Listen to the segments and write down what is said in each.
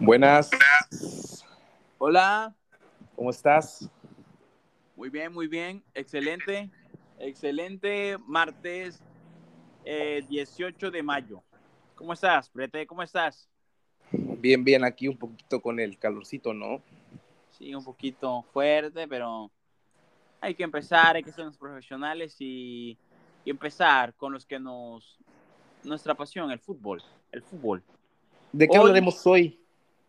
Buenas. Hola. ¿Cómo estás? Muy bien, muy bien. Excelente. Excelente martes 18 eh, de mayo. ¿Cómo estás, Prete? ¿Cómo estás? Bien, bien. Aquí un poquito con el calorcito, ¿no? Sí, un poquito fuerte, pero hay que empezar, hay que ser los profesionales y, y empezar con los que nos... Nuestra pasión, el fútbol. El fútbol. ¿De qué hablaremos hoy?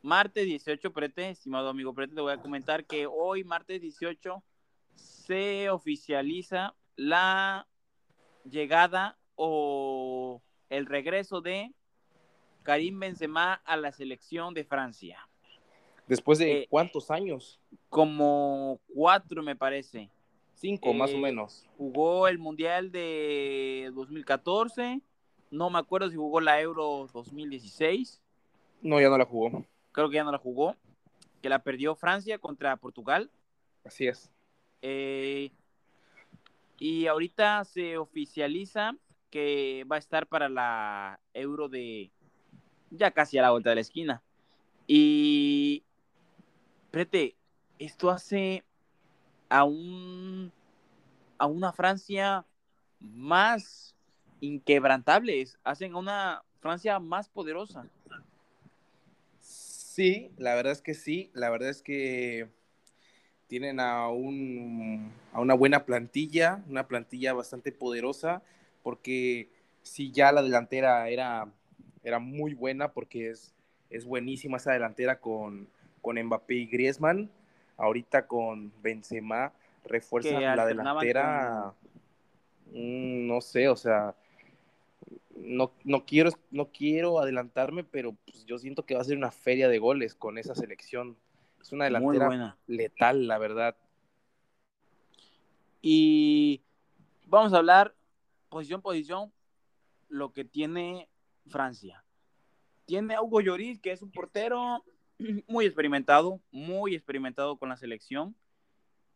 Martes 18, Prete, estimado amigo Prete, te voy a comentar que hoy, martes 18, se oficializa la llegada o el regreso de Karim Benzema a la selección de Francia. ¿Después de eh, cuántos años? Como cuatro, me parece. Cinco, más o eh, menos. Jugó el Mundial de 2014. No me acuerdo si jugó la Euro 2016. No, ya no la jugó creo que ya no la jugó, que la perdió Francia contra Portugal. Así es. Eh, y ahorita se oficializa que va a estar para la Euro de ya casi a la vuelta de la esquina. Y, prete, esto hace a un a una Francia más inquebrantable, hacen a una Francia más poderosa. Sí, la verdad es que sí, la verdad es que tienen a, un, a una buena plantilla, una plantilla bastante poderosa, porque si ya la delantera era, era muy buena, porque es, es buenísima esa delantera con, con Mbappé y Griezmann, ahorita con Benzema refuerzan la delantera, mm, no sé, o sea, no, no, quiero, no quiero adelantarme, pero pues, yo siento que va a ser una feria de goles con esa selección. Es una delantera letal, la verdad. Y vamos a hablar posición posición lo que tiene Francia. Tiene a Hugo Lloris, que es un portero muy experimentado, muy experimentado con la selección.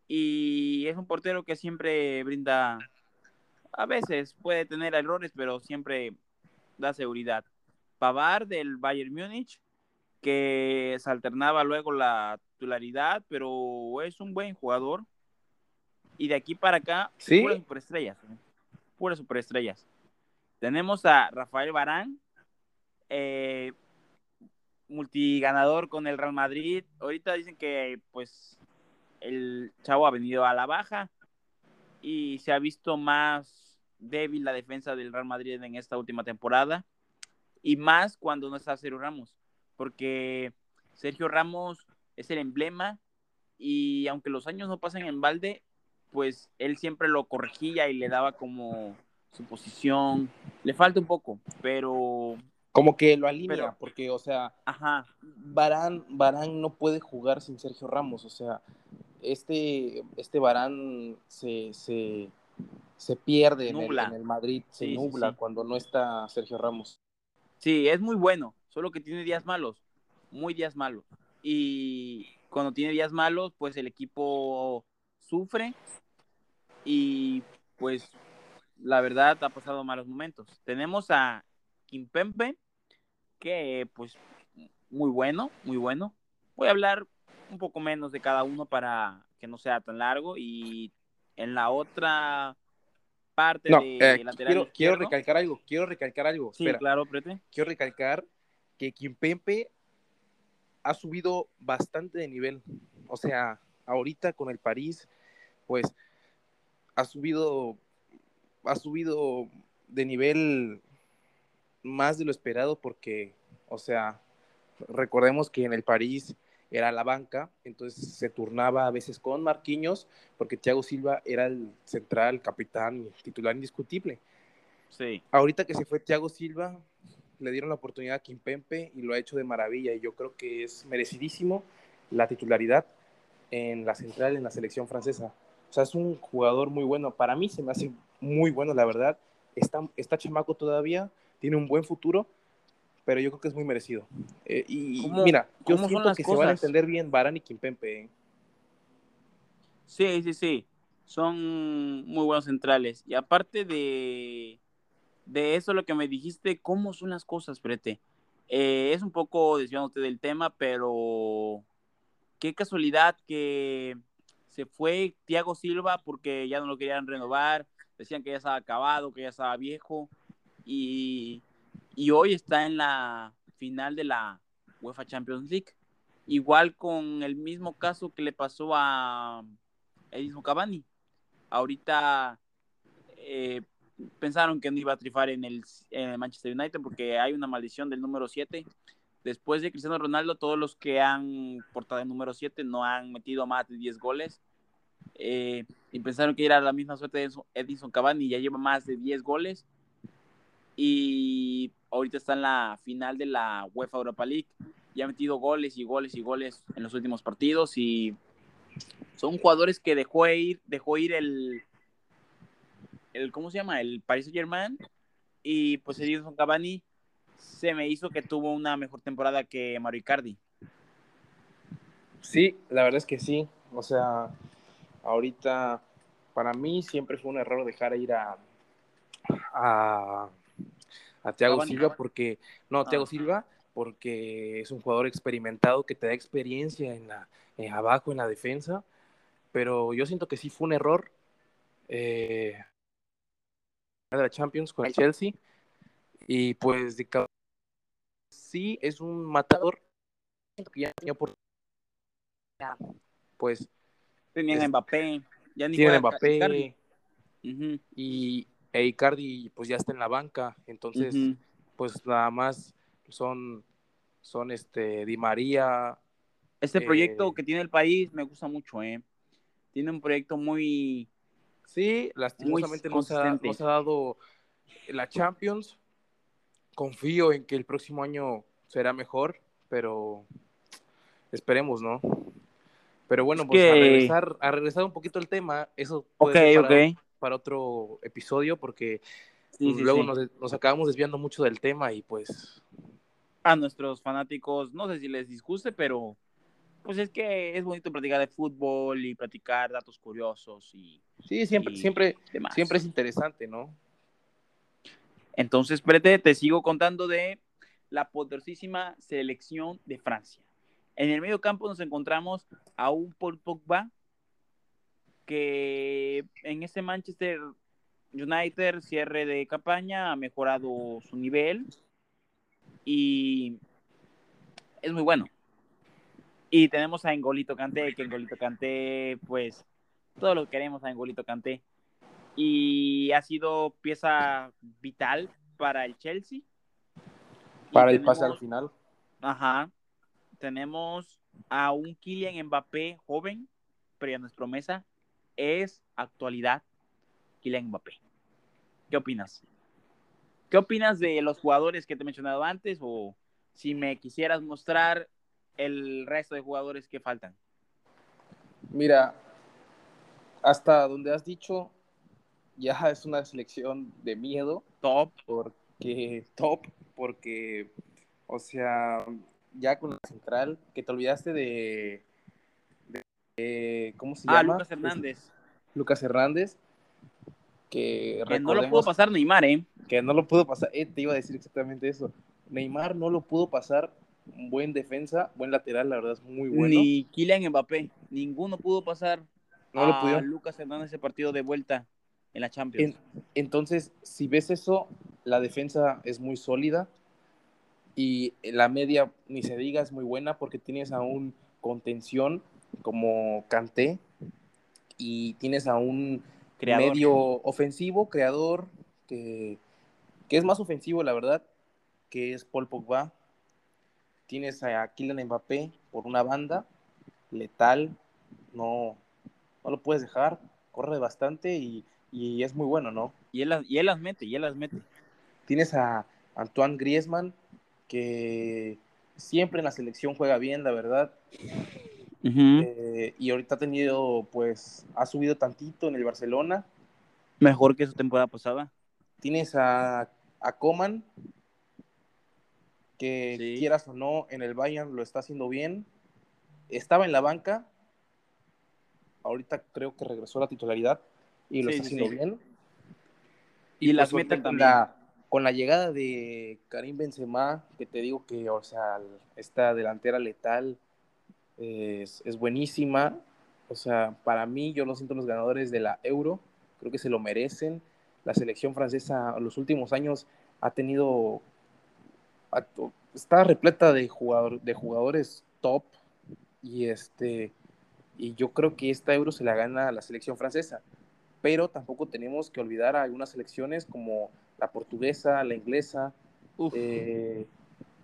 Y es un portero que siempre brinda a veces puede tener errores, pero siempre da seguridad. Pavar del Bayern Múnich, que se alternaba luego la titularidad, pero es un buen jugador. Y de aquí para acá, ¿Sí? puras superestrellas. ¿eh? Puras superestrellas. Tenemos a Rafael Barán, eh, multiganador con el Real Madrid. Ahorita dicen que pues el chavo ha venido a la baja y se ha visto más débil la defensa del Real Madrid en esta última temporada y más cuando no está Sergio Ramos, porque Sergio Ramos es el emblema y aunque los años no pasen en balde, pues él siempre lo corregía y le daba como su posición. Le falta un poco, pero... Como que lo alinea, porque, o sea, Ajá. Barán, Barán no puede jugar sin Sergio Ramos, o sea, este, este Barán se, se, se pierde en el, Madrid, se nubla cuando no está Sergio Ramos. Sí, es muy bueno, solo que tiene días malos, muy días malos. Y cuando tiene días malos, pues el equipo sufre y pues la verdad ha pasado malos momentos. Tenemos a Kimpempe, que pues muy bueno, muy bueno. Voy a hablar un poco menos de cada uno para que no sea tan largo y en la otra parte de eh, lateral quiero, recalcar algo, quiero recalcar algo. Sí, claro, prete. Quiero recalcar que Kimpempe ha subido bastante de nivel. O sea, ahorita con el París, pues ha subido, ha subido de nivel más de lo esperado porque, o sea, recordemos que en el París era la banca, entonces se turnaba a veces con Marquinhos, porque Thiago Silva era el central, capitán, titular indiscutible. Sí. Ahorita que se fue Thiago Silva, le dieron la oportunidad a Kimpempe y lo ha hecho de maravilla, y yo creo que es merecidísimo la titularidad en la central, en la selección francesa. O sea, es un jugador muy bueno. Para mí se me hace muy bueno, la verdad. Está, está chamaco todavía, tiene un buen futuro pero yo creo que es muy merecido. Eh, y mira, yo siento que se van a entender bien Barán y Kimpempe. ¿eh? Sí, sí, sí. Son muy buenos centrales. Y aparte de, de eso, lo que me dijiste, ¿cómo son las cosas, Prete? Eh, es un poco desviándote del tema, pero qué casualidad que se fue Thiago Silva porque ya no lo querían renovar, decían que ya estaba acabado, que ya estaba viejo, y, y hoy está en la final de la UEFA Champions League. Igual con el mismo caso que le pasó a Edison Cavani. Ahorita eh, pensaron que no iba a trifar en el, Manchester United porque hay una maldición del número 7. Después de Cristiano Ronaldo, todos los que han portado el número 7 no han metido más de 10 goles. Eh, y pensaron que era la misma suerte de Edison Cavani, ya lleva más de 10 goles. Y ahorita está en la final de la UEFA Europa League. Ya ha metido goles y goles y goles en los últimos partidos. Y son jugadores que dejó ir, dejó ir el, el, ¿cómo se llama? El Paris Saint Germain. Y pues Edison Cavani se me hizo que tuvo una mejor temporada que Mario Icardi. Sí, la verdad es que sí. O sea, ahorita para mí siempre fue un error dejar ir a, a, a Thiago Silva porque, no, a Thiago ah. Silva porque es un jugador experimentado que te da experiencia en la, abajo en la defensa, pero yo siento que sí fue un error eh, de la Champions con el Chelsea. Y pues de sí es un matador que ya tenía por pues tenían Mbappé, ya ni tienen Mbappé y e Icardi pues ya está en la banca, entonces pues nada más son son este Di María. Este proyecto eh, que tiene el país me gusta mucho, eh. Tiene un proyecto muy Sí, lastimosamente no se, ha, dado la Champions. Confío en que el próximo año será mejor, pero esperemos, ¿no? Pero bueno, pues a, regresar, a regresar un poquito el tema, eso puede ser para, otro episodio, porque luego nos, nos, acabamos desviando mucho del tema y pues... A nuestros fanáticos, no sé si les disguste, pero pues es que es bonito platicar de fútbol y platicar datos curiosos y sí siempre siempre siempre es interesante no entonces Prete te sigo contando de la poderosísima selección de Francia. En el medio campo nos encontramos a un Paul Pogba que en este Manchester United cierre de campaña ha mejorado su nivel y es muy bueno y tenemos a Engolito Canté, que Engolito Canté, pues, todos lo queremos a Engolito Canté. Y ha sido pieza vital para el Chelsea. Para el pase al final. Ajá. Tenemos a un Kylian Mbappé joven, pero ya no es promesa. Es actualidad Kylian Mbappé. ¿Qué opinas? ¿Qué opinas de los jugadores que te he mencionado antes? O si me quisieras mostrar el resto de jugadores que faltan? Mira, hasta donde has dicho, ya es una selección de miedo. Top. Porque, top, porque, o sea, ya con la central, que te olvidaste de, ¿cómo se ah, llama? Lucas Hernández. Lucas Hernández. Que, no lo pudo pasar Neymar, ¿eh? Que no lo pudo pasar, eh, te iba a decir exactamente eso. Neymar no lo pudo pasar buen defensa, buen lateral, la verdad es muy bueno. Ni Kylian Mbappé, ninguno pudo pasar no a Lucas Hernández ese partido de vuelta en la Champions. entonces, si ves eso, la defensa es muy sólida y la media, ni se diga, es muy buena porque tienes a un contención como Kanté y tienes a un medio ofensivo, creador, que, que es más ofensivo, la verdad, que es Paul Pogba, tienes a Kylian Mbappé por una banda, letal, no, no lo puedes dejar, corre bastante y, es muy bueno, ¿no? Y él, las, y él las mete, y él las mete. Tienes a Antoine Griezmann, que siempre en la selección juega bien, la verdad. Eh, y ahorita ha tenido, pues, ha subido tantito en el Barcelona. Mejor que su temporada pasada. Tienes a, a Coman, que quieras o no, en el Bayern lo está haciendo bien. Estaba en la banca, ahorita creo que regresó a la titularidad y lo está haciendo bien. Y, las pues, meten con la, con la llegada de Karim Benzema, que te digo que, o sea, esta delantera letal es, es buenísima. O sea, para mí, yo lo siento los ganadores de la Euro, creo que se lo merecen. La selección francesa en los últimos años ha tenido, está repleta de, jugador, de jugadores top y este y yo creo que esta Euro se la gana la selección francesa pero tampoco tenemos que olvidar a algunas selecciones como la portuguesa, la inglesa, eh,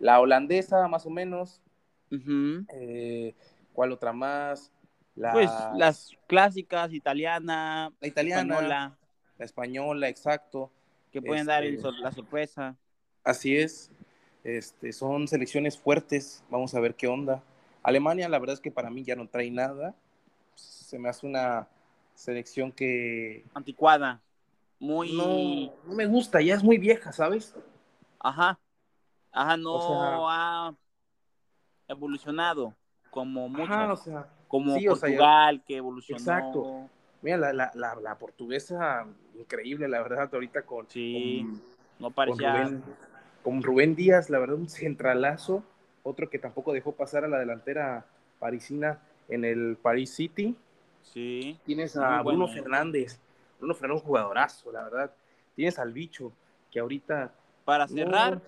la holandesa más o menos, eh, ¿cuál otra más? Pues las clásicas, italiana, la italiana, española. la española, exacto. Que pueden dar este, la sorpresa. Así es, este, son selecciones fuertes, vamos a ver qué onda. Alemania, la verdad es que para mí ya no trae nada, se me hace una selección que... Anticuada. Muy... No, me gusta, ya es muy vieja, ¿sabes? Ajá. Ajá, no ha evolucionado como muchas. como Portugal, que evolucionó. Exacto. Mira, la, la, la, portuguesa, increíble, la verdad, ahorita con... Sí, no parecía... Con Rubén, Díaz, la verdad, un centralazo. Otro que tampoco dejó pasar a la delantera parisina en el Paris City. Sí. Tienes a Bruno Fernández. Bruno Fernández, un jugadorazo, la verdad. Tienes al bicho, que ahorita. Para cerrar,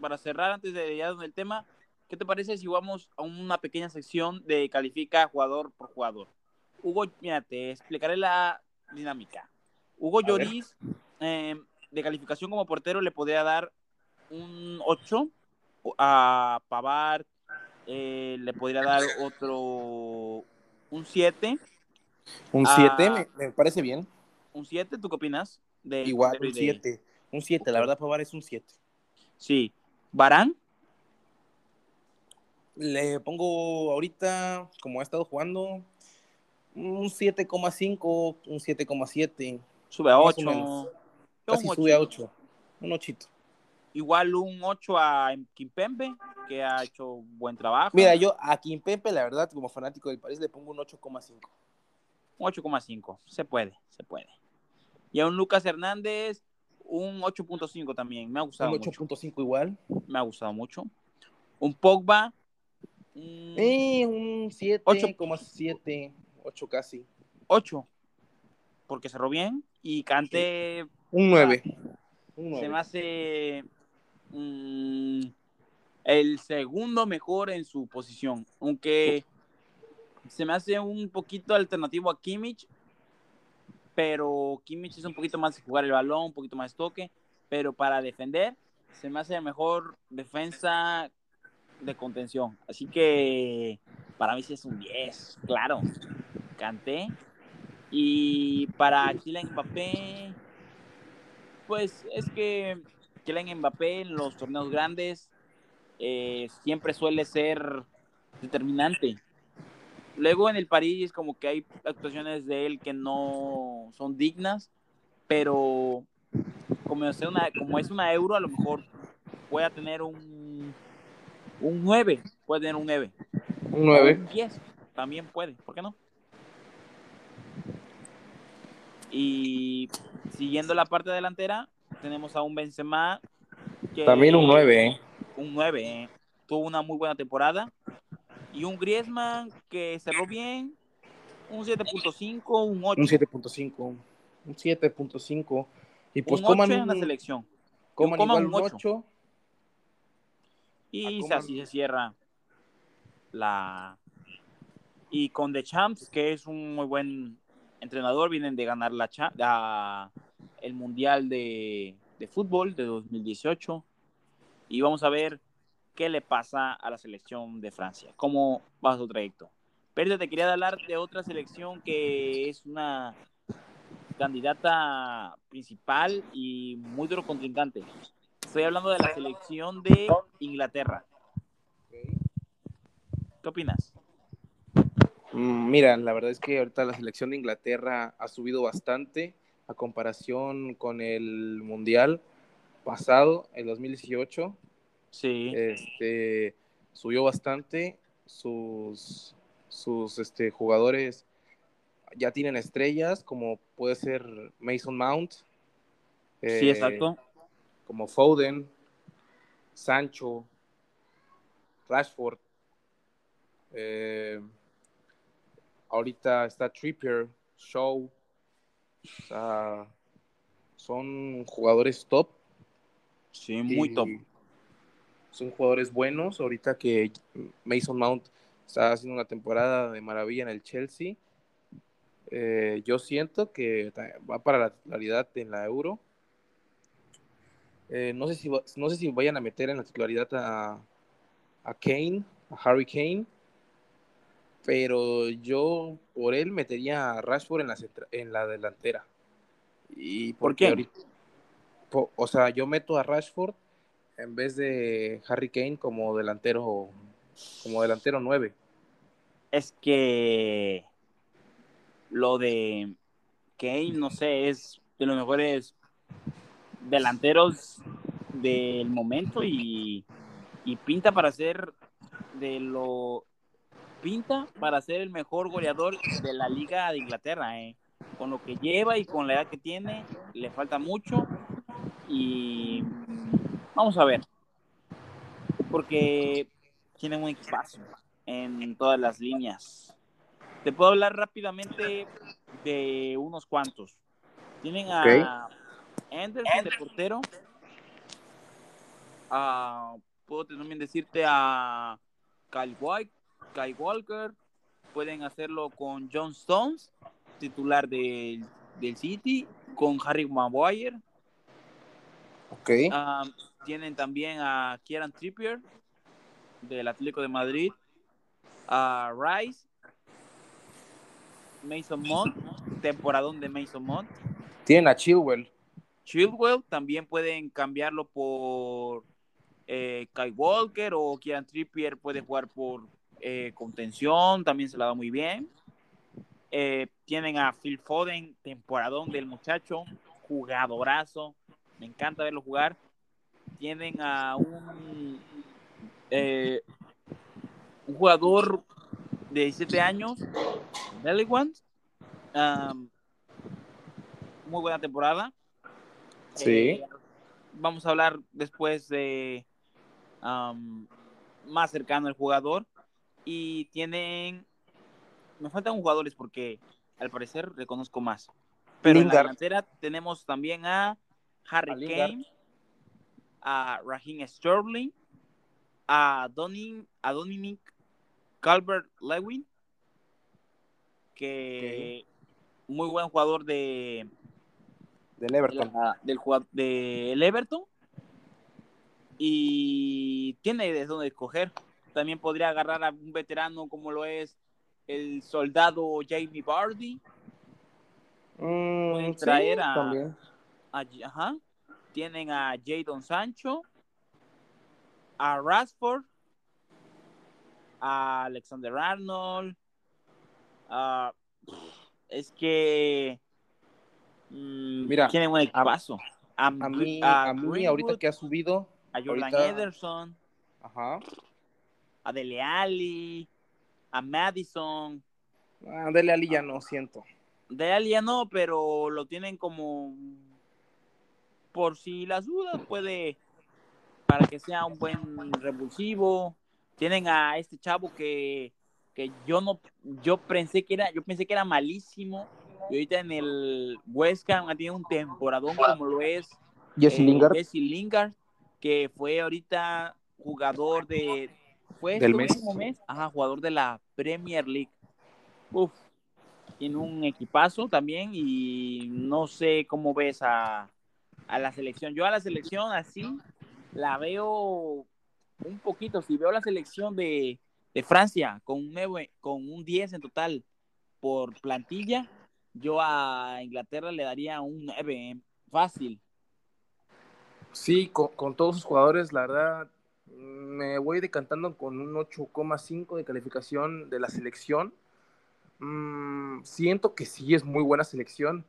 para cerrar antes de ir el tema, ¿qué te parece si vamos a una pequeña sección de califica jugador por jugador? Hugo, mira, te explicaré la dinámica. Hugo Lloris, em, de calificación como portero, le podría dar un 8 a Pavard, eh, le podría dar otro un 7 un 7 ah. me, parece bien. ¿Un 7? ¿Tú qué opinas? De, Igual, un 7. Un 7, la verdad, Pavar es un 7. Sí. ¿Barán? Le pongo ahorita, como ha estado jugando, un 7,5, un 7,7. Sube a 8. Casi sube a 8. Un 8. Igual un 8 a Kimpembe, que ha hecho buen trabajo. Mira, yo a Kimpembe, la verdad, como fanático del París, le pongo un 8,5. 8,5. Se puede, se puede. Y a un Lucas Hernández, un 8.5 también. Me ha gustado. Un 8.5 igual. Me ha gustado mucho. Un Pogba. Eh, un 7,7. 8 casi. 8. Porque cerró bien. Y Cante. Un 9. Se me hace. Mm, el segundo mejor en su posición. Aunque se me hace un poquito alternativo a Kimmich, pero Kimmich es un poquito más de jugar el balón, un poquito más toque, pero para defender se me hace mejor defensa de contención. Así que para mí sí es un 10, claro. Canté. Y para Kylian Mbappé, pues es que Kylian Mbappé en los torneos grandes eh, siempre suele ser determinante. Luego en el París como que hay actuaciones de él que no son dignas, pero como es una, como es una euro, a lo mejor pueda tener un, un 9, puede tener un 9. Un 9. Un 10, también puede, ¿por qué no? Y siguiendo la parte delantera, tenemos a un Benzema que... También un 9, ¿eh? Un 9, ¿eh? Tuvo una muy buena temporada y un Griezmann que cerró bien, un 7.5, un 8. Un 7.5, un 7.5. Y pues un 8 en la selección. Coman, igual un 8. Y así se cierra la... Y con The Champs, que es un muy buen entrenador, vienen de ganar la, el Mundial de, de Fútbol de 2018. Y vamos a ver qué le pasa a la selección de Francia, cómo va su trayecto. Pero te quería hablar de otra selección que es una candidata principal y muy duro contrincante. Estoy hablando de la selección de Inglaterra. ¿Qué opinas? Mm, mira, la verdad es que ahorita la selección de Inglaterra ha subido bastante a comparación con el Mundial pasado, el 2018. Sí. Este, subió bastante. Sus, sus este, jugadores ya tienen estrellas, como puede ser Mason Mount. sí, exacto. Como Foden, Sancho, Rashford. Eh, ahorita está Trippier, Show. son jugadores top. Sí, muy top. Son jugadores buenos. Ahorita que Mason Mount está haciendo una temporada de maravilla en el Chelsea. Eh, yo siento que va para la titularidad en la Euro. Eh, no, sé si, no sé si vayan a meter en la titularidad a, a Kane, a Harry Kane, pero yo por él metería a Rashford en la, en la delantera. Y ¿Por qué? o sea, yo meto a Rashford en vez de Harry Kane como delantero como delantero 9. Es que lo de Kane, no sé, es de los mejores delanteros del momento y, pinta para ser de lo pinta para ser el mejor goleador de la liga de Inglaterra eh. con lo que lleva y con la edad que tiene le falta mucho y vamos a ver porque tiene un equipazo en todas las líneas te puedo hablar rápidamente de unos cuantos. Tienen a Anderson de portero. puedo también decirte a Kyle, White, Kyle Walker. Pueden hacerlo con John Stones, titular del, City, con Harry Maguire. Okay. tienen también a Kieran Trippier del Atlético de Madrid, a Rice Mason Mount, temporadón de Mason Mount. Tienen a Chilwell. Chilwell también pueden cambiarlo por eh, Kai Walker o Kieran Trippier puede jugar por eh, contención, también se la da muy bien. Eh, tienen a Phil Foden, temporadón del muchacho, jugadorazo, me encanta verlo jugar. Tienen a un, un jugador de 17 años, Nelly muy buena temporada. Sí. Eh, vamos a hablar después de más cercano al jugador. Y tienen. Me faltan jugadores porque al parecer reconozco más. Pero en la delantera tenemos también a Harry Kane, a Raheem Sterling, a, Donny, a Dominic Calvert Lewin, que muy buen jugador de del Everton. del del Everton. Y tiene de dónde escoger. También podría agarrar a un veterano como lo es el soldado Jamie Bardi. Mm, traer a, ajá, Tienen a Jadon Sancho, a Rashford, a Alexander Arnold. es que mira, tiene un equipazo. A, mí, a, mí ahorita que ha subido a Jordan Ederson, ajá. a Dele Alli, a Madison. A Dele Alli ya no siento. Dele Alli ya no, pero lo tienen como por si las dudas puede para que sea un buen revulsivo tienen a este chavo que, yo no, yo pensé que era, yo pensé que era malísimo. Y ahorita en el West Ham ha tenido un temporadón como lo es Jesse Lingard. Jesse Lingard, que fue ahorita jugador de, fue del mes. mes, ajá, jugador de la Premier League. Uf, tiene un equipazo también y no sé cómo ves a, a la selección. Yo a la selección así la veo un poquito, si veo la selección de, Francia con un, 9, con un 10 en total por plantilla, yo a Inglaterra le daría un 9 fácil. Sí, con, todos sus jugadores, la verdad, me voy decantando con un 8,5 de calificación de la selección. Mm, siento que sí es muy buena selección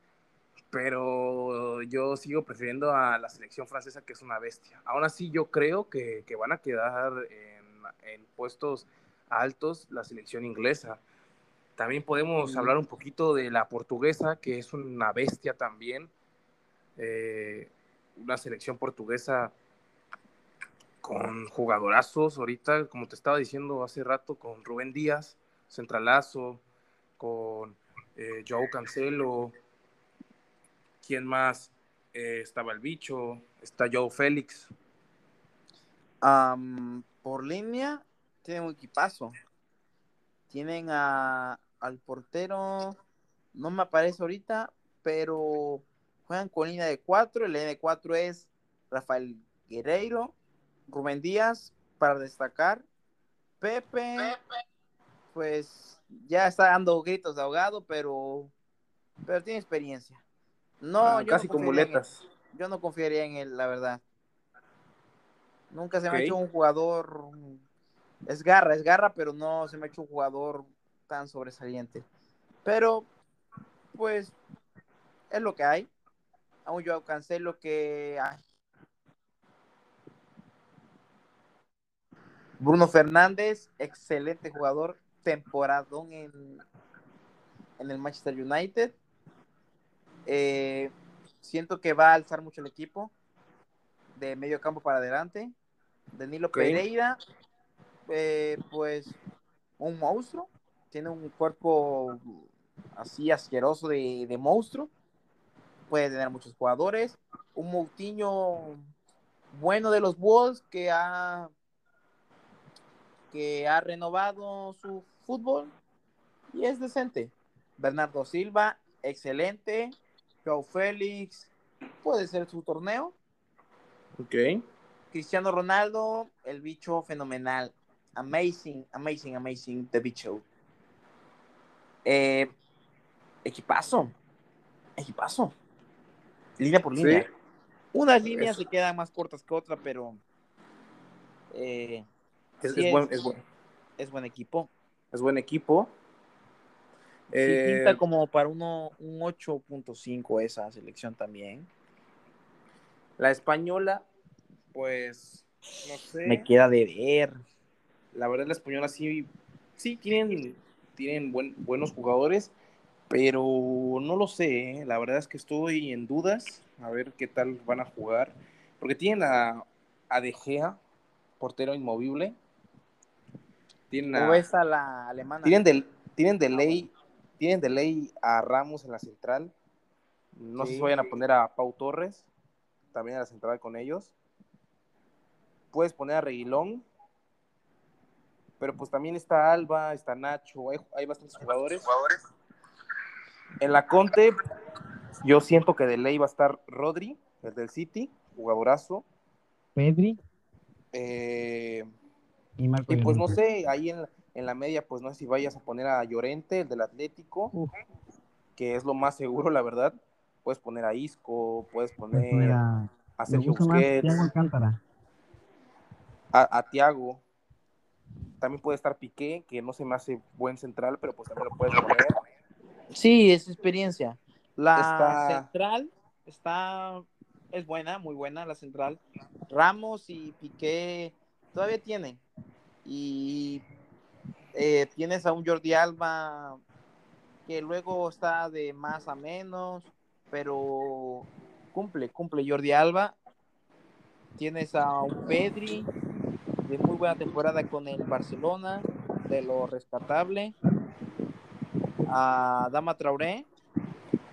pero yo sigo prefiriendo a la selección francesa, que es una bestia. Aún así, yo creo que, van a quedar en, puestos altos la selección inglesa. También podemos mm. hablar un poquito de la portuguesa, que es una bestia también. Eh, una selección portuguesa con jugadorazos ahorita, como te estaba diciendo hace rato, con Rubén Díaz, centralazo, con eh, Joao Cancelo, ¿quién más? Eh, estaba el bicho, está Joe Félix. por línea, tienen un equipazo. Tienen a, al portero, no me aparece ahorita, pero juegan con línea de cuatro. El línea de cuatro es Rafael Guerreiro, Rubén Díaz, para destacar. Pepe, pues ya está dando gritos de ahogado, pero, pero tiene experiencia. No, ah, casi con muletas. Yo no confiaría en él, la verdad. Nunca se me ha hecho un jugador. Es garra, es garra, pero no se me ha hecho un jugador tan sobresaliente. Pero, pues, es lo que hay. Aún yo alcancé lo que. Bruno Fernández, excelente jugador, temporadón en, en el Manchester United. Eh, siento que va a alzar mucho el equipo de medio campo para adelante. Danilo Pereira, eh, pues un monstruo, tiene un cuerpo así asqueroso de, monstruo, puede tener muchos jugadores, un Moutinho bueno de los Wolves que ha que ha renovado su fútbol y es decente. Bernardo Silva, excelente. Joe Félix, puede ser su torneo. Ok. Cristiano Ronaldo, el bicho fenomenal. Amazing, amazing, amazing, the bicho. Eh, equipazo. Equipazo. Línea por línea. Unas líneas se quedan más cortas que otras, pero. Eh, es, buen, es buen equipo. Es buen equipo. Sí, pinta eh, como para uno, un 8.5 esa selección también. La española, pues, no sé. Me queda de ver. La verdad, la española sí, sí tienen, tienen buenos jugadores, pero no lo sé. ¿eh? La verdad es que estoy en dudas. A ver qué tal van a jugar. Porque tienen a, a De Gea, portero inmovible. Tienen a, la alemana. Tienen de, tienen de ley tienen de ley a Ramos en la central. No sé si vayan a poner a Pau Torres, también a la central con ellos. Puedes poner a Reguilón, pero pues también está Alba, está Nacho, hay, bastantes jugadores. En la Conte, yo siento que de ley va a estar Rodri, el del City, jugadorazo. Pedri. Eh, y, y pues no sé, ahí en, en la media, pues no sé si vayas a poner a Llorente, el del Atlético, que es lo más seguro, la verdad. Puedes poner a Isco, puedes poner a, a Sergio Busquets, a, a Tiago. También puede estar Piqué, que no se me hace buen central, pero pues también lo puedes poner. Sí, es experiencia. La central está, es buena, muy buena la central. Ramos y Piqué todavía tienen. Y eh, tienes a un Jordi Alba que luego está de más a menos, pero cumple, cumple Jordi Alba. Tienes a un Pedri de muy buena temporada con el Barcelona, de lo rescatable. A Dama Traoré.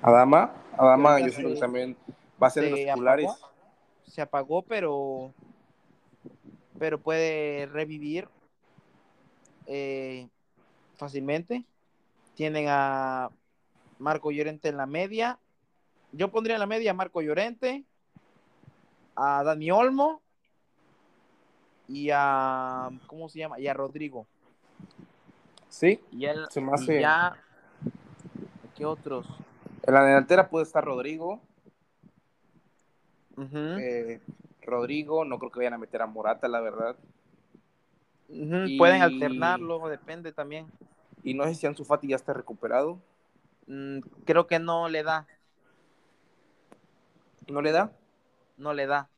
A Dama, a Dama yo creo que también va a ser de los titulares. se apagó, pero pero puede revivir eh, fácilmente. Tienen a Marco Llorente en la media. Yo pondría en la media a Marco Llorente, a Dani Olmo y a ¿cómo se llama? Y a Rodrigo. Sí. Y, él, ya ¿qué otros? En la delantera puede estar Rodrigo. Eh, Rodrigo, no creo que vayan a meter a Morata, la verdad. Pueden alternarlo, depende también. Y no sé si Ansu Fati ya está recuperado. Mm, creo que no le da. ¿No le da? No le da.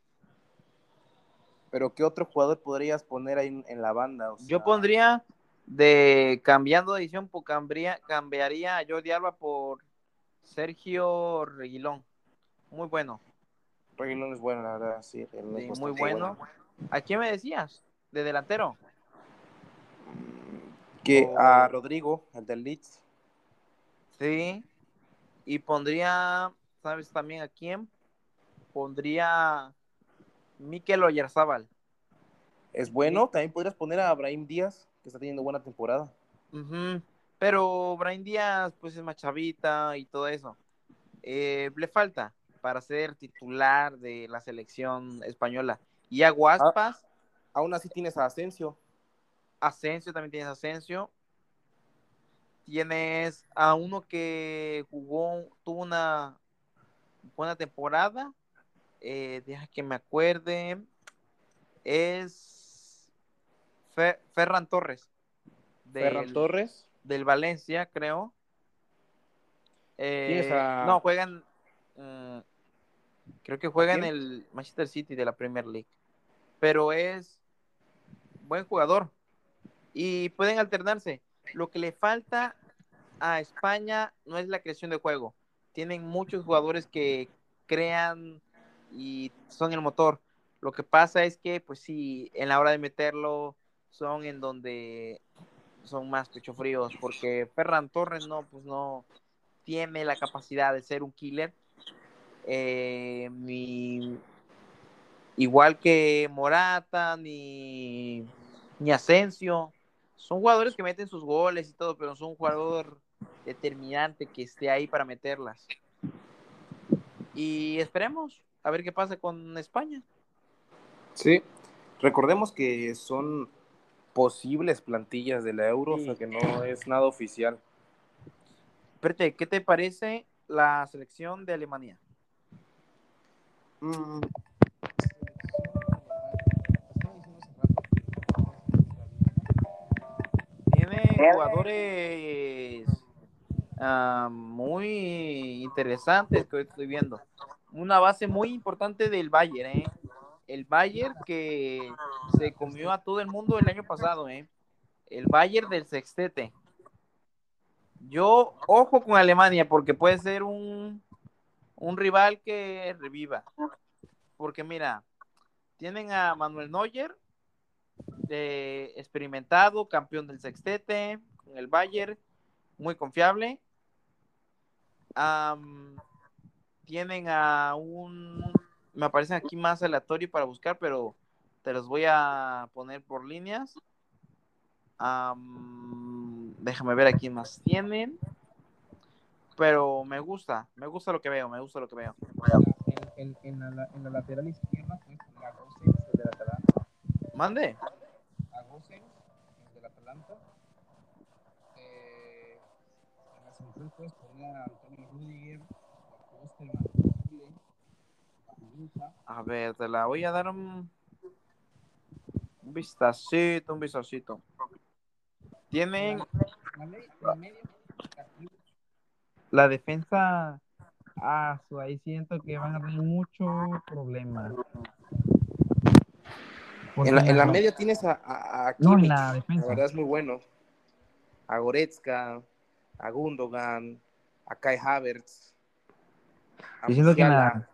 Pero ¿qué otro jugador podrías poner ahí en, la banda? Yo pondría de cambiando de edición, pues cambiaría, cambiaría a Jordi Alba por Sergio Reguilón. Muy bueno. Reguilón es bueno, la verdad, sí. sí muy bueno. ¿A quién me decías? ¿De delantero? Que a Rodrigo, el del Leeds. Sí. Y pondría, ¿sabes también a quién? Pondría Mikel Oyarzábal. Es bueno, también podrías poner a Brahim Díaz, que está teniendo buena temporada. Pero Brahim Díaz, pues es más chavita y todo eso. Eh, le falta para ser titular de la selección española. Y a Guaspas. Ah, aún así tienes a Asensio. Asensio, también tienes a Asensio. Tienes a uno que jugó, tuvo una buena temporada. Eh, deja que me acuerde. Es Ferran Torres. Ferran Torres. Del Valencia, creo. Eh, no, juegan. Mm, creo que juega en el Manchester City de la Premier League. Pero es buen jugador. Y pueden alternarse. Lo que le falta a España no es la creación de juego. Tienen muchos jugadores que crean y son el motor. Lo que pasa es que, pues sí, en la hora de meterlo son en donde son más pechofríos, porque Ferran Torres no, pues no tiene la capacidad de ser un killer. Eh, igual que Morata, ni, ni Asensio, son jugadores que meten sus goles y todo, pero son un jugador determinante que esté ahí para meterlas. Y esperemos a ver qué pasa con España. Sí, recordemos que son posibles plantillas de la Euro, o sea que no es nada oficial. Espérate, ¿qué te parece la selección de Alemania? Mm, jugadores ah, muy interesantes que estoy viendo. Una base muy importante del Bayern, ¿eh? El Bayern que se comió a todo el mundo el año pasado, ¿eh? El Bayern del sextete. Yo, ojo con Alemania, porque puede ser un, un rival que reviva. Porque mira, tienen a Manuel Neuer, experimentado, campeón del sextete, el Bayern, muy confiable. Tienen a un, me aparecen aquí más aleatorio para buscar, pero te los voy a poner por líneas. déjame ver a quién más tienen. Pero me gusta, me gusta lo que veo, me gusta lo que veo. En, la, lateral izquierda, Mande. A Gosens, del Atalanta. Eh, en la central puedes poner a Antonio Rudiger, a ver, te la voy a dar un, un vistacito, un vistacito. Tienen la defensa. Ah, ahí siento que van a tener mucho problema. En la, media tienes a, a, no, la, defensa. la verdad es muy bueno. A Goretzka, a Gundogan, a Kai Havertz. Diciendo que en la,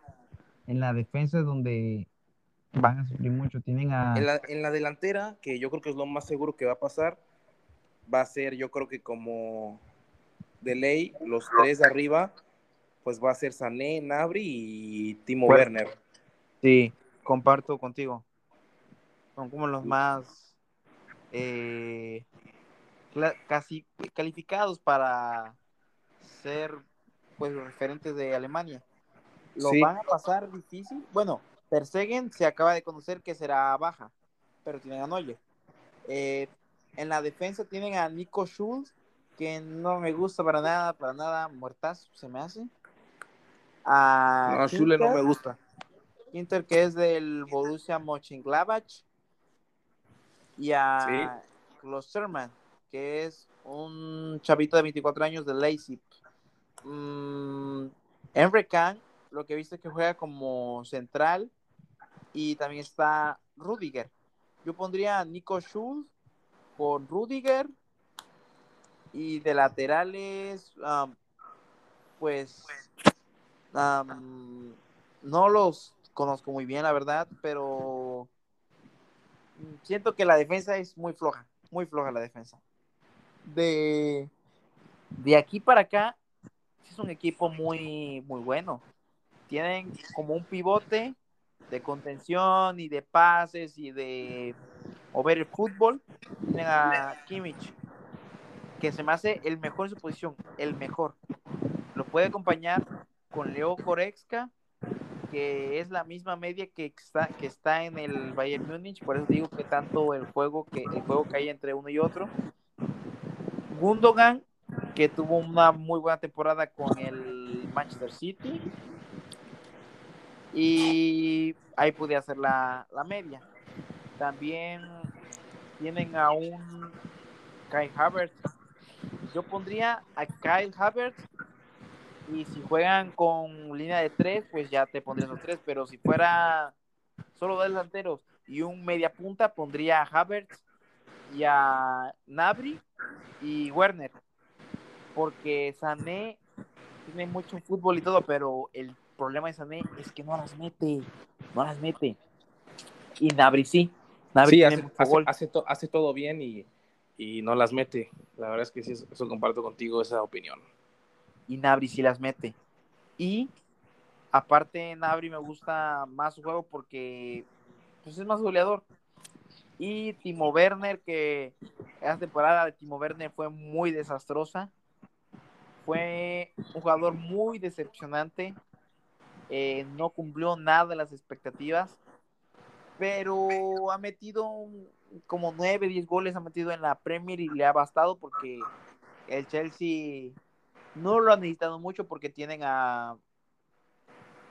en la defensa es donde van a sufrir mucho. Tienen a... En la, en la delantera, que yo creo que es lo más seguro que va a pasar, va a ser, yo creo que como de ley, los tres de arriba, pues va a ser Sané, Nabri y Timo Werner. Sí, comparto contigo son como los más eh, casi calificados para ser pues los referentes de Alemania. Lo van a pasar difícil. Bueno, Perseguen se acaba de conocer que será baja, pero tienen a Neuer. Eh, en la defensa tienen a Nico Schulz, que no me gusta para nada, para nada, muertazo se me hace. A no, Schulz no me gusta. Inter, que es del Borussia Mönchengladbach y a Klosterman, que es un chavito de 24 años de Leipzig. Mm, Henry Khan, lo que he visto es que juega como central y también está Rudiger. Yo pondría Nico Schulz con Rudiger y de laterales, pues no los conozco muy bien, la verdad, pero siento que la defensa es muy floja, muy floja la defensa. De, de aquí para acá, es un equipo muy, muy bueno. Tienen como un pivote de contención y de pases y de mover el fútbol. Tienen a Kimmich, que se me hace el mejor en su posición, el mejor. Lo puede acompañar con Leo Korexka, que es la misma media que está, que está en el Bayern Múnich, por eso digo que tanto el juego que el juego que hay entre uno y otro. Gundogan, que tuvo una muy buena temporada con el Manchester City. Y ahí pude hacer la, la media. También tienen a un Kyle Havertz. Yo pondría a Kyle Havertz y si juegan con línea de tres, pues ya te pondrías los tres. Pero si fuera solo dos delanteros y un media punta, pondría a Havertz y a Nabri y Werner. Porque Sané tiene mucho fútbol y todo, pero el problema de Sané es que no las mete. No las mete. Y Nabri sí. Nabri sí, hace, hace, hace, todo bien y, y, no las mete. La verdad es que sí, eso comparto contigo esa opinión y Nabri sí las mete. Y aparte Nabri me gusta más su juego porque pues, es más goleador. Y Timo Werner, que esa temporada de Timo Werner fue muy desastrosa. Fue un jugador muy decepcionante. Eh, no cumplió nada de las expectativas. Pero ha metido como 9, 10 goles, ha metido en la Premier y le ha bastado porque el Chelsea no lo han necesitado mucho porque tienen a,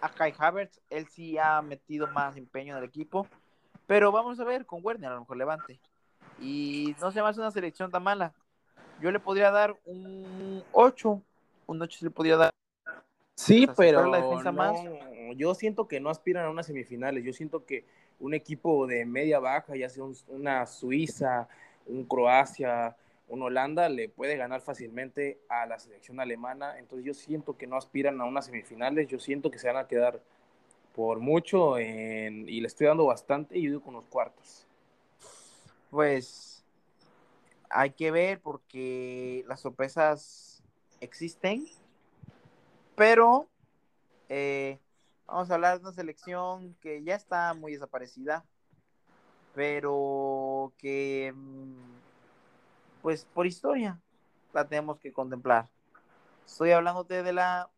a Kai Havertz. Él sí ha metido más empeño en el equipo. Pero vamos a ver con Werner, a lo mejor levante. Y no se me hace una selección tan mala. Yo le podría dar un 8. Un 8 se le podría dar. Sí, pero yo siento que no aspiran a unas semifinales. Yo siento que un equipo de media baja, ya sea una Suiza, un Croacia, un Holanda le puede ganar fácilmente a la selección alemana. Entonces yo siento que no aspiran a unas semifinales, yo siento que se van a quedar por mucho y le estoy dando bastante y yo digo con los cuartos. Pues hay que ver porque las sorpresas existen, pero eh, vamos a hablar de una selección que ya está muy desaparecida, pero que mm, pues por historia la tenemos que contemplar. Estoy hablándote de la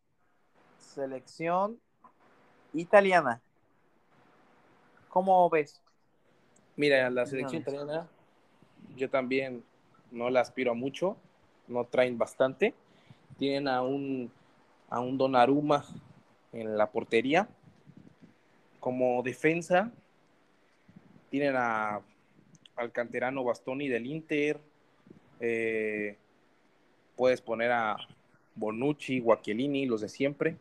selección italiana. ¿Cómo ves? Mira, la selección italiana, yo también no la aspiro a mucho, no traen bastante. Tienen a un, a un Donnarumma en la portería. Como defensa, tienen a, al canterano Bastoni del Inter, eh, puedes poner a Bonucci, Guacchiellini, los de siempre.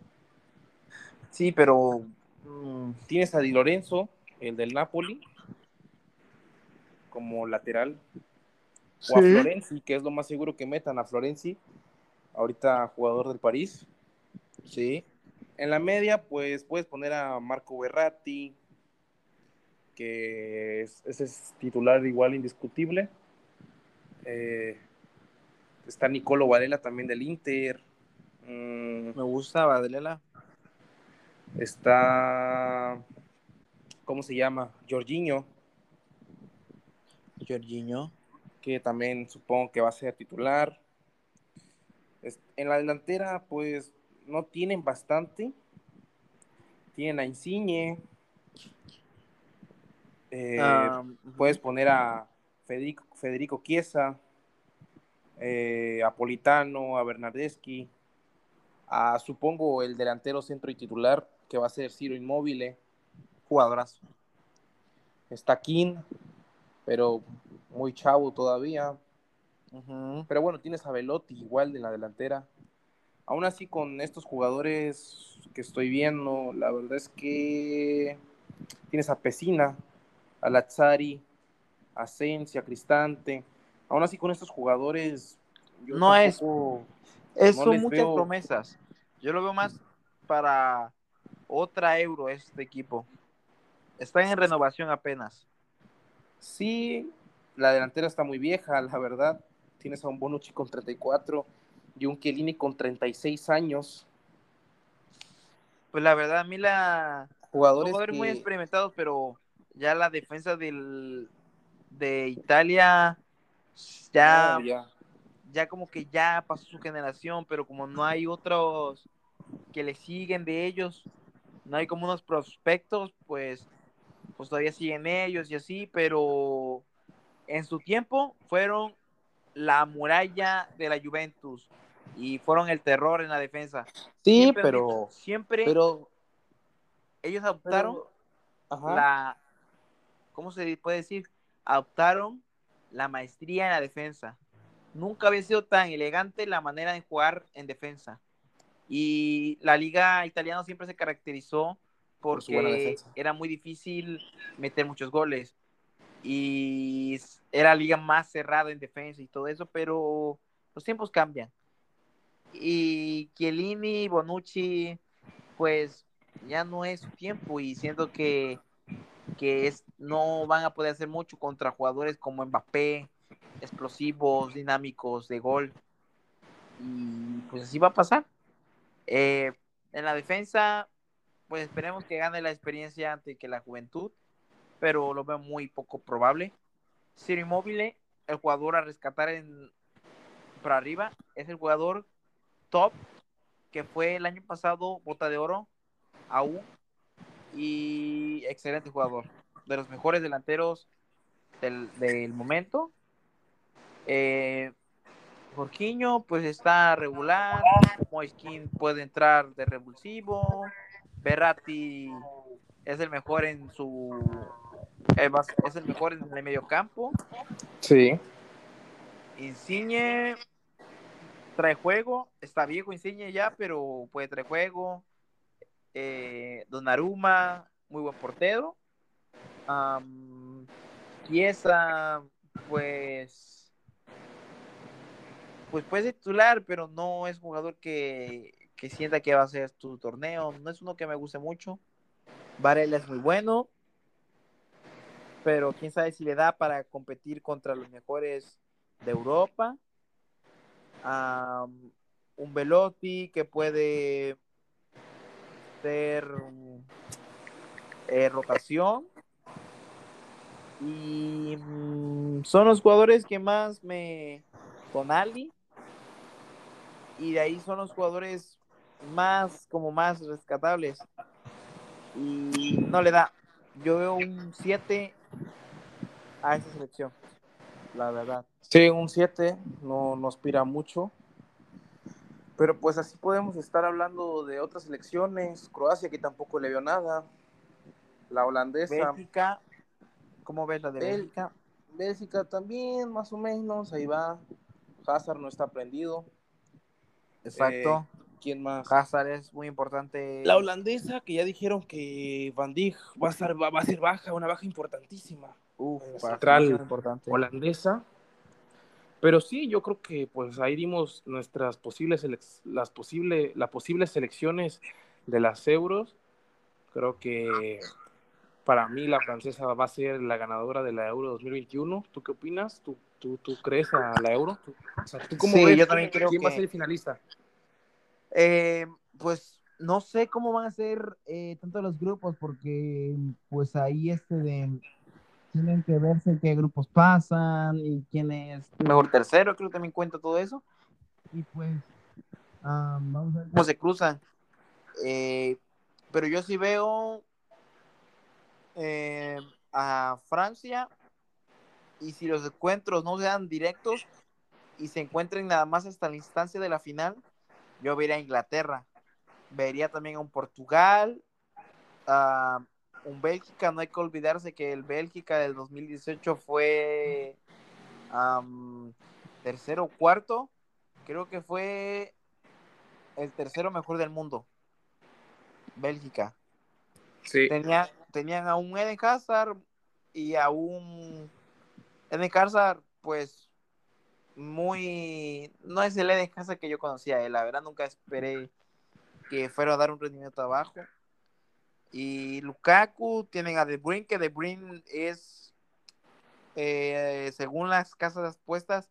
Sí, pero mm, tienes a Di Lorenzo, el del Napoli, como lateral. O a Florenzi, que es lo más seguro que metan a Florenzi, ahorita jugador del París. Sí. En la media, pues puedes poner a Marco Berratti, que ese es titular igual indiscutible. Eh, está Nicolo Varela también del Inter. Mm. Me gusta Varela. Está. ¿Cómo se llama? Jorginho. Jorginho. Que también supongo que va a ser titular. En la delantera, pues no tienen bastante. Tienen a Insigne. Eh, ah, puedes poner a Federico, Federico Chiesa, eh, a Politano, a Bernardeschi, a supongo el delantero centro y titular que va a ser Ciro Inmóvil, jugadorazo. Está King, pero muy chavo todavía. Pero bueno, tienes a Velotti igual de la delantera. Aún así, con estos jugadores que estoy viendo, la verdad es que tienes a Pesina, a Lazzari, Asencia, Cristante. Aún así, con estos jugadores. no es. son muchas promesas. Yo lo veo más para otra euro este equipo. Está en renovación apenas. Sí, la delantera está muy vieja, la verdad. Tienes a un Bonucci con 34 y un Chiellini con 36 años. Pues la verdad, a mí la... Jugadores, Jugadores que- muy experimentados, pero ya la defensa del, de Italia ya. ya como que ya pasó su generación, pero como no hay otros que le siguen de ellos, no hay como unos prospectos, pues, pues todavía siguen ellos y así, pero en su tiempo fueron la muralla de la Juventus y fueron el terror en la defensa. Sí, Siempre pero, siempre pero, ellos adoptaron pero- la, ¿cómo se puede decir? Adoptaron la maestría en la defensa. Nunca había sido tan elegante la manera de jugar en defensa. Y la liga italiana siempre se caracterizó Por porque defensa. era muy difícil meter muchos goles. Y era liga más cerrada en defensa y todo eso, pero los tiempos cambian. Y Chiellini, Bonucci, pues ya no es su tiempo y siento que, que es, no van a poder hacer mucho contra jugadores como Mbappé, explosivos, dinámicos, de gol. Y pues así va a pasar. Eh, en la defensa, pues esperemos que gane la experiencia ante que la juventud, pero lo veo muy poco probable. Ciro Immobile, el jugador a rescatar en, para arriba, es el jugador top que fue el año pasado bota de oro aún y excelente jugador. De los mejores delanteros del, del momento. Eh, pues está regular. Moiskin puede entrar de revulsivo. Berratti es el mejor en su es el mejor en el medio campo Sí. Insigne trae juego, está viejo Insigne ya, pero puede traer juego. Eh, Donnarumma, muy buen portero. Am, Chiesa, pues, pues puede ser titular, pero no es jugador que, que sienta que va a ser tu torneo. No es uno que me guste mucho. Varela es muy bueno, pero quién sabe si le da para competir contra los mejores de Europa. Am, un Velotti que puede ser mm, eh, rotación. Y mm, son los jugadores que más me. Tonali. Y de ahí son los jugadores más, como más rescatables. Y no le da. Yo veo un 7 a esta selección. La verdad. Sí, un 7, no, no aspira mucho. Pero pues así podemos estar hablando de otras selecciones. Croacia que tampoco le vio nada. La holandesa. Bélgica. ¿Cómo ves la de Bélgica? Bélgica también, más o menos. Ahí va. Hazard no está prendido. Exacto. ¿Quién más? Hazard es muy importante. La holandesa que ya dijeron que Van Dijk va a, estar, va, va a ser baja, una baja importantísima. Uf, central importante. holandesa. Pero sí, yo creo que pues ahí dimos nuestras posibles selec- las posible, las posibles selecciones de las euros. Creo que para mí la francesa va a ser la ganadora de la Euro 2021. ¿Tú qué opinas? ¿Tú, tú, tú crees a la Euro? ¿Tú, o sea, ¿tú cómo Sí, ves yo también creo quién va a que- ser el finalista? Eh, pues no sé cómo van a ser eh, tanto los grupos, porque pues ahí este de tienen que verse qué grupos pasan y quién es mejor tercero, creo que también cuenta todo eso. Y pues ah, vamos a ver cómo se cruzan. Eh, pero yo sí veo eh, a Francia y si los encuentros no sean directos y se encuentren nada más hasta la instancia de la final, yo vería a Inglaterra. Vería también a un Portugal, a un Bélgica. No hay que olvidarse que el Bélgica del 2018 fue tercero o cuarto. Creo que fue el tercero mejor del mundo. Bélgica. Sí. Tenía, tenían a un Eden Hazard y a un Eden Hazard, pues muy no es el Eden Hazard que yo conocía, eh, la verdad nunca esperé que fuera a dar un rendimiento abajo. Y Lukaku tienen a De Bruyne, que De Bruyne es, eh, según las casas puestas,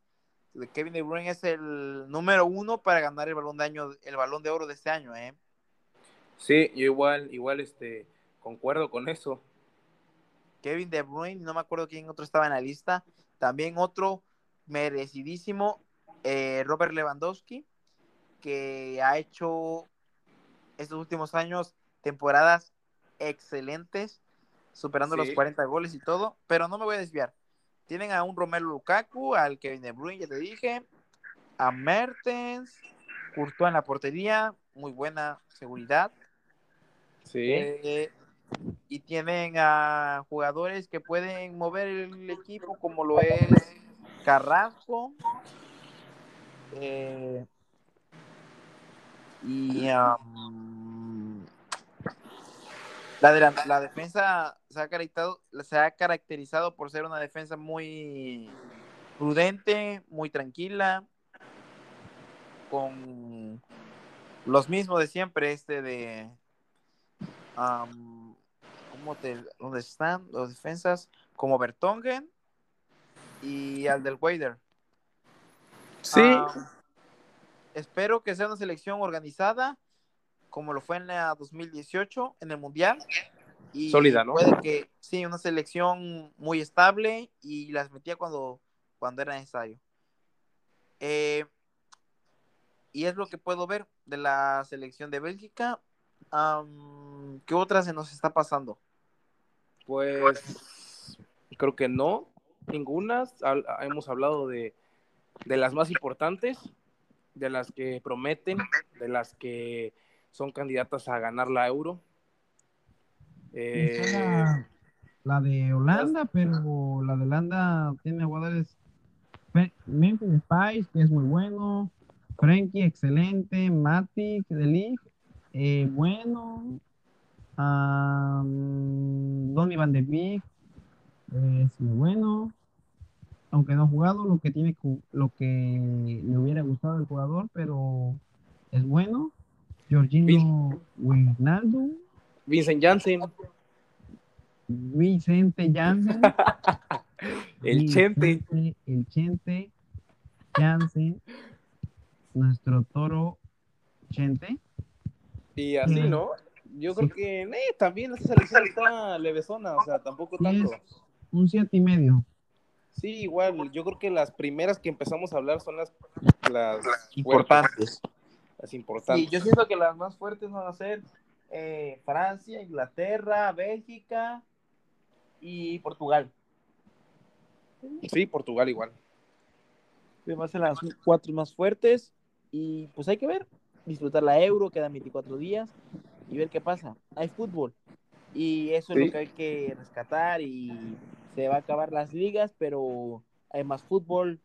de Kevin De Bruyne es el número uno para ganar el balón de año, el balón de oro de este año, ¿eh? Sí, yo igual, igual, este, concuerdo con eso. Kevin De Bruyne, no me acuerdo quién otro estaba en la lista. También otro merecidísimo, eh, Robert Lewandowski, que ha hecho estos últimos años temporadas excelentes, superando los 40 goles y todo, pero no me voy a desviar. Tienen a un Romelu Lukaku, al Kevin De Bruyne, ya te dije, a Mertens, Courtois en la portería, muy buena seguridad. Sí. Eh, y tienen a jugadores que pueden mover el equipo, como lo es Carrasco. Eh, y um, la, defensa se ha, caracterizado, se ha caracterizado por ser una defensa muy prudente, muy tranquila, con los mismos de siempre, este de... Um, ¿cómo te, ¿Dónde están los defensas? Como Bertongen y al del Wader. Sí. Espero que sea una selección organizada, como lo fue en la 2018 en el Mundial. Y Sólida, ¿no? Puede que sí, una selección muy estable y las metía cuando, cuando era necesario. Eh, y es lo que puedo ver de la selección de Bélgica. ¿Qué otra se nos está pasando? Pues creo que no, ninguna. Hemos hablado de, de las más importantes de las que prometen, de las que son candidatas a ganar la euro. Eh, la, de Holanda, pero la de Holanda tiene jugadores Memphis Spice, que es muy bueno, Frankie, excelente, Matic, de eh, bueno, um, Donny Van de Beek, es muy bueno, aunque no ha jugado lo que tiene lo que le hubiera gustado al jugador, pero es bueno. Georgino Wijnaldo. Vincent Janssen. Vicente Janssen. el Chente. El Chente Janssen. Nuestro toro Chente. Y así, ¿no? Yo creo que eh, también esa selección está levesona, o sea, tampoco tanto. un siete y medio. Sí, igual, yo creo que las primeras que empezamos a hablar son las, las importantes. Las importantes. Y yo siento que las más fuertes van a ser eh, Francia, Inglaterra, Bélgica y Portugal. Sí, Portugal igual. Van a ser las cuatro más fuertes y pues hay que ver, disfrutar la Euro, quedan 24 días y ver qué pasa. Hay fútbol y eso es lo que hay que rescatar y se va a acabar las ligas, pero hay más fútbol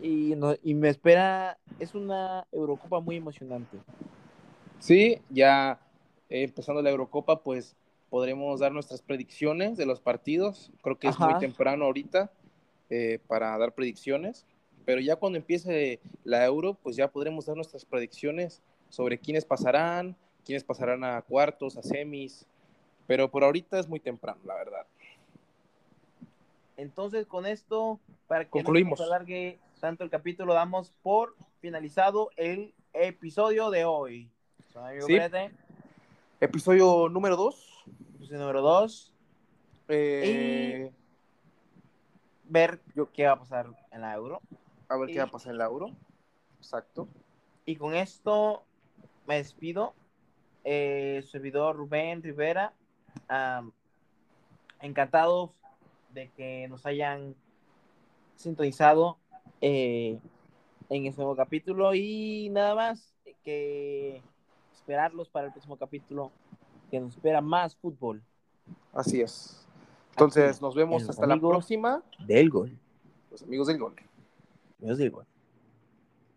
y, y me espera, es una Eurocopa muy emocionante. Sí, ya eh, empezando la Eurocopa, pues podremos dar nuestras predicciones de los partidos. Creo que es muy temprano ahorita eh, para dar predicciones, pero ya cuando empiece la Euro, pues ya podremos dar nuestras predicciones sobre quiénes pasarán, quiénes pasarán a cuartos, a semis, pero por ahorita es muy temprano, la verdad. Entonces, con esto, para que Concluimos. no se alargue tanto el capítulo, damos por finalizado el episodio de hoy. Sí. Episodio número 2. Episodio número 2. Eh... ver qué va a pasar en la euro. A ver qué va a pasar en la euro. Exacto. Y con esto me despido. Eh, servidor Rubén Rivera. encantado de que nos hayan sintonizado eh, en este nuevo capítulo y nada más que esperarlos para el próximo capítulo que nos espera más fútbol. Así es. Entonces nos vemos hasta la próxima. Del gol. Los amigos del gol. Amigos del gol.